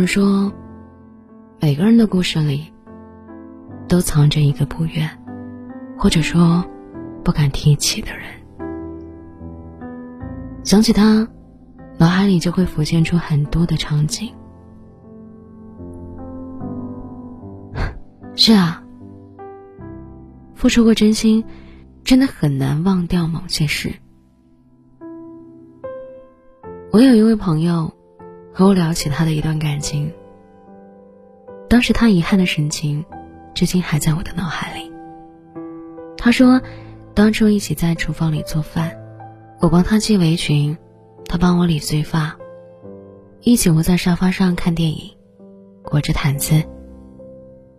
人说，每个人的故事里，都藏着一个不愿，或者说不敢提起的人。想起他，脑海里就会浮现出很多的场景。是啊，付出过真心，真的很难忘掉某些事。我有一位朋友，和我聊起他的一段感情。当时他遗憾的神情，至今还在我的脑海里。他说，当初一起在厨房里做饭，我帮他系围裙，他帮我理碎发，一起窝在沙发上看电影，裹着毯子，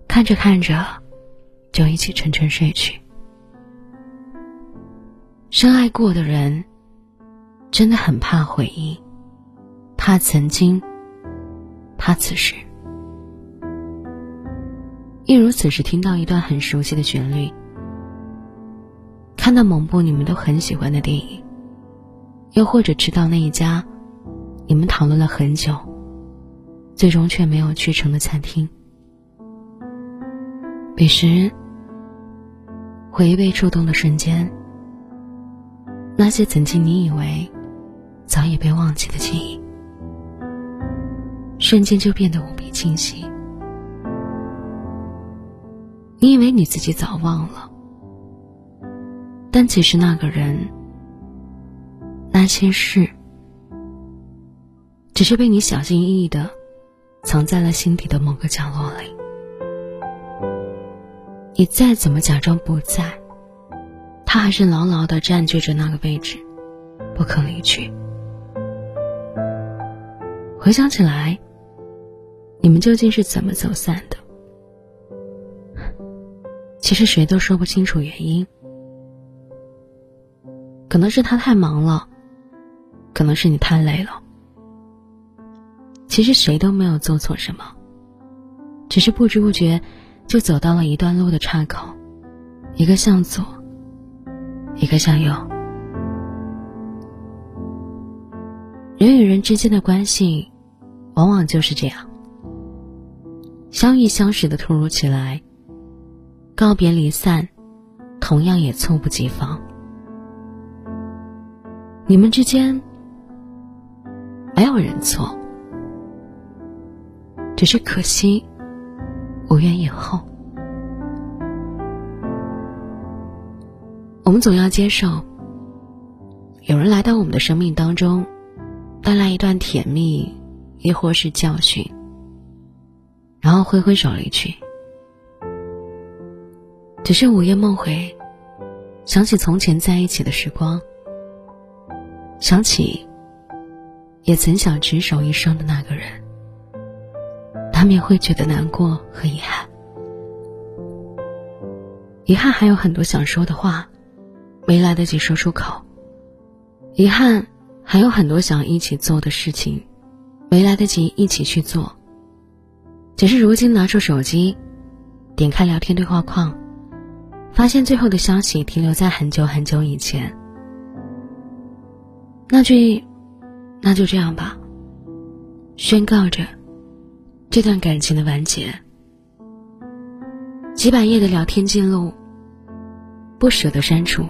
看着看着，就一起沉沉睡去。深爱过的人。真的很怕回忆，怕曾经，怕此时。一如此时听到一段很熟悉的旋律，看到某部你们都很喜欢的电影，又或者吃到那一家你们讨论了很久，最终却没有去成的餐厅。彼时，回忆被触动的瞬间，那些曾经你以为。早已被忘记的记忆，瞬间就变得无比清晰。你以为你自己早忘了，但其实那个人、那些事，只是被你小心翼翼的藏在了心底的某个角落里。你再怎么假装不在，他还是牢牢的占据着那个位置，不肯离去。回想起来，你们究竟是怎么走散的？其实谁都说不清楚原因。可能是他太忙了，可能是你太累了。其实谁都没有做错什么，只是不知不觉就走到了一段路的岔口，一个向左，一个向右。人与人之间的关系。往往就是这样，相遇相识的突如其来，告别离散，同样也猝不及防。你们之间没有人错，只是可惜无缘以后。我们总要接受，有人来到我们的生命当中，带来一段甜蜜。亦或是教训，然后挥挥手离去。只是午夜梦回，想起从前在一起的时光，想起也曾想执手一生的那个人，难免会觉得难过和遗憾。遗憾还有很多想说的话，没来得及说出口。遗憾还有很多想一起做的事情。没来得及一起去做，只是如今拿出手机，点开聊天对话框，发现最后的消息停留在很久很久以前。那句“那就这样吧”，宣告着这段感情的完结。几百页的聊天记录，不舍得删除，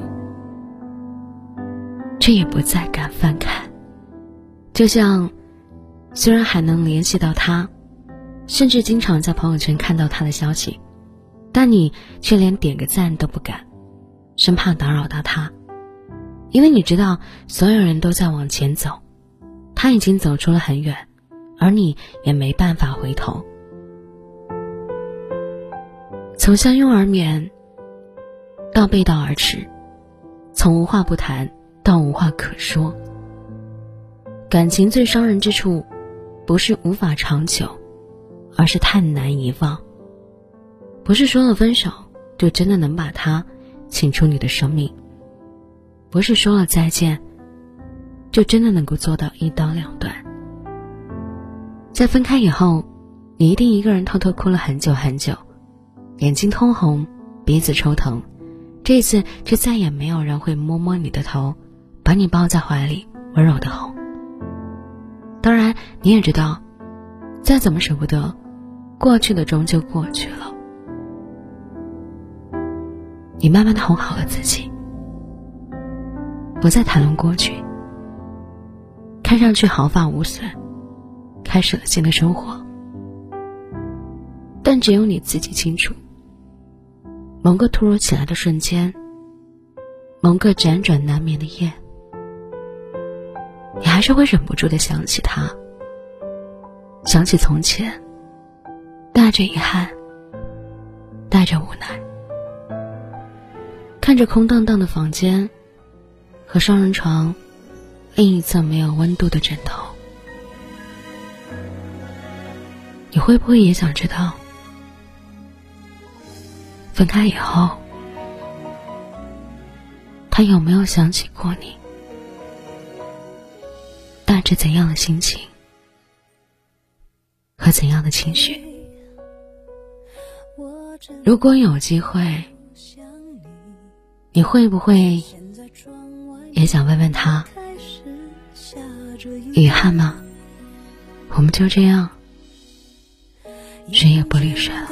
却也不再敢翻看，就像。虽然还能联系到他，甚至经常在朋友圈看到他的消息，但你却连点个赞都不敢，生怕打扰到他，因为你知道所有人都在往前走，他已经走出了很远，而你也没办法回头。从相拥而眠到背道而驰，从无话不谈到无话可说，感情最伤人之处。不是无法长久，而是太难遗忘。不是说了分手就真的能把他请出你的生命，不是说了再见就真的能够做到一刀两断。在分开以后，你一定一个人偷偷哭了很久很久，眼睛通红，鼻子抽疼，这次却再也没有人会摸摸你的头，把你抱在怀里温柔的哄。当然，你也知道，再怎么舍不得，过去的终究过去了。你慢慢的哄好了自己，不再谈论过去，看上去毫发无损，开始了新的生活。但只有你自己清楚，某个突如其来的瞬间，某个辗转难眠的夜，你还是会忍不住的想起他，想起从前，带着遗憾，带着无奈，看着空荡荡的房间和双人床另一侧没有温度的枕头，你会不会也想知道？分开以后，他有没有想起过你？带着怎样的心情和怎样的情绪？如果有机会，你会不会也想问问他？遗憾吗？我们就这样，谁也不理谁了。